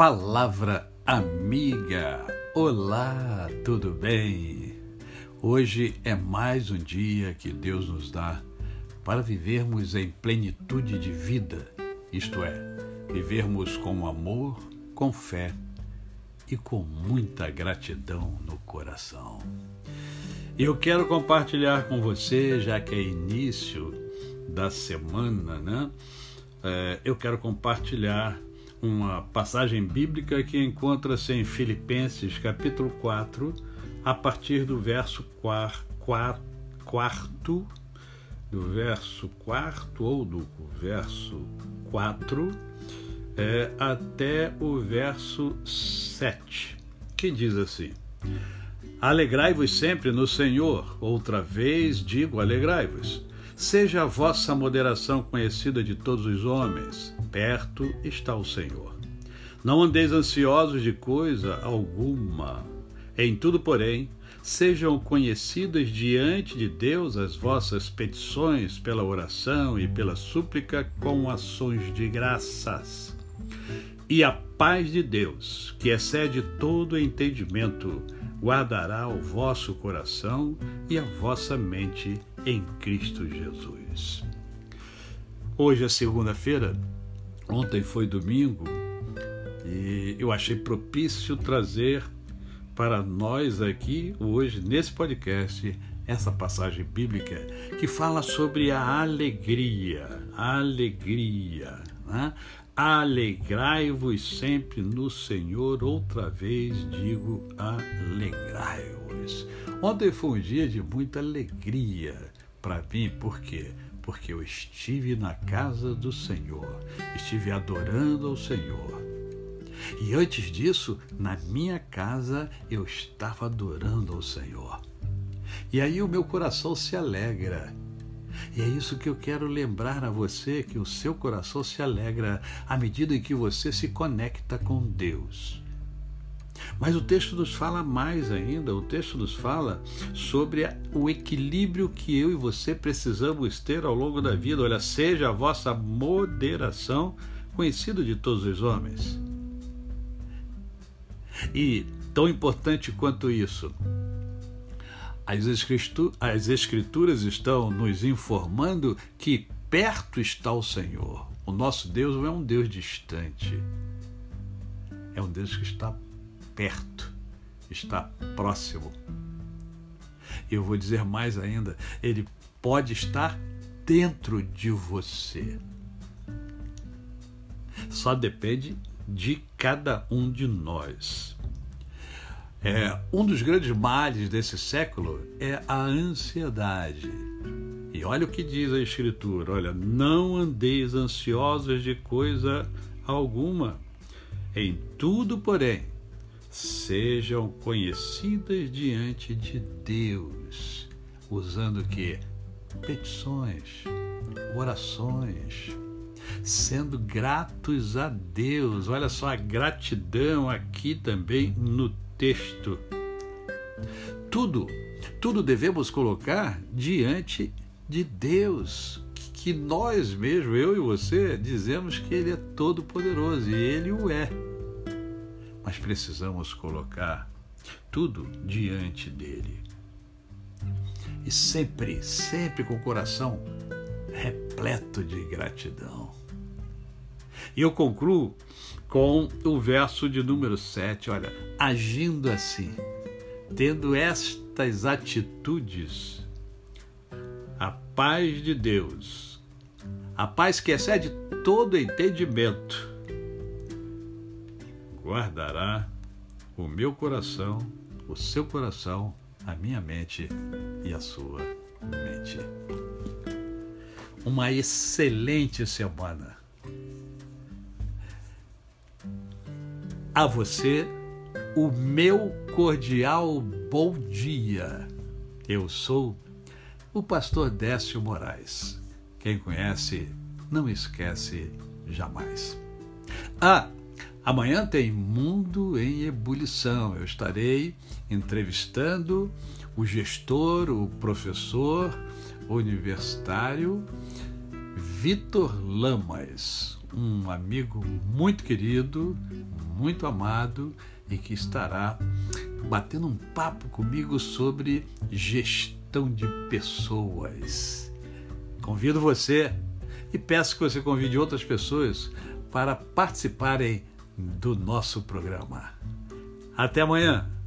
Palavra amiga. Olá, tudo bem? Hoje é mais um dia que Deus nos dá para vivermos em plenitude de vida, isto é, vivermos com amor, com fé e com muita gratidão no coração. Eu quero compartilhar com você, já que é início da semana, né? É, eu quero compartilhar uma passagem bíblica que encontra-se em Filipenses capítulo 4, a partir do verso quar, quar, quarto, do verso quarto ou do verso 4 é, até o verso 7, que diz assim: Alegrai-vos sempre no Senhor, outra vez digo alegrai-vos. Seja a vossa moderação conhecida de todos os homens, perto está o Senhor. Não andeis ansiosos de coisa alguma. Em tudo, porém, sejam conhecidas diante de Deus as vossas petições pela oração e pela súplica com ações de graças. E a paz de Deus, que excede todo entendimento, guardará o vosso coração e a vossa mente em Cristo Jesus. Hoje é segunda-feira, ontem foi domingo, e eu achei propício trazer para nós aqui, hoje, nesse podcast, essa passagem bíblica que fala sobre a alegria. Alegria. Né? Alegrai-vos sempre no Senhor, outra vez digo alegrai-vos. Ontem foi um dia de muita alegria para mim, por quê? Porque eu estive na casa do Senhor, estive adorando ao Senhor. E antes disso, na minha casa, eu estava adorando ao Senhor. E aí o meu coração se alegra. E é isso que eu quero lembrar a você: que o seu coração se alegra à medida em que você se conecta com Deus. Mas o texto nos fala mais ainda, o texto nos fala sobre o equilíbrio que eu e você precisamos ter ao longo da vida. Olha, seja a vossa moderação conhecida de todos os homens. E tão importante quanto isso, as, as Escrituras estão nos informando que perto está o Senhor. O nosso Deus não é um Deus distante, é um Deus que está perto, está próximo. Eu vou dizer mais ainda, ele pode estar dentro de você. Só depende de cada um de nós. É, um dos grandes males desse século é a ansiedade. E olha o que diz a Escritura: olha, não andeis ansiosos de coisa alguma. Em tudo, porém, sejam conhecidas diante de Deus, usando que petições, orações, sendo gratos a Deus. Olha só a gratidão aqui também no texto. Tudo, tudo devemos colocar diante de Deus, que nós mesmo, eu e você, dizemos que Ele é todo-poderoso e Ele o é. Mas precisamos colocar tudo diante dele. E sempre, sempre com o coração repleto de gratidão. E eu concluo com o verso de número 7, olha, agindo assim, tendo estas atitudes, a paz de Deus, a paz que excede todo entendimento, guardará o meu coração, o seu coração, a minha mente e a sua mente. Uma excelente semana a você o meu cordial bom dia. Eu sou o pastor Décio Moraes. Quem conhece, não esquece jamais. Ah, amanhã tem Mundo em Ebulição. Eu estarei entrevistando o gestor, o professor universitário Vitor Lamas, um amigo muito querido, muito amado e que estará batendo um papo comigo sobre gestão de pessoas. Convido você e peço que você convide outras pessoas para participarem do nosso programa. Até amanhã!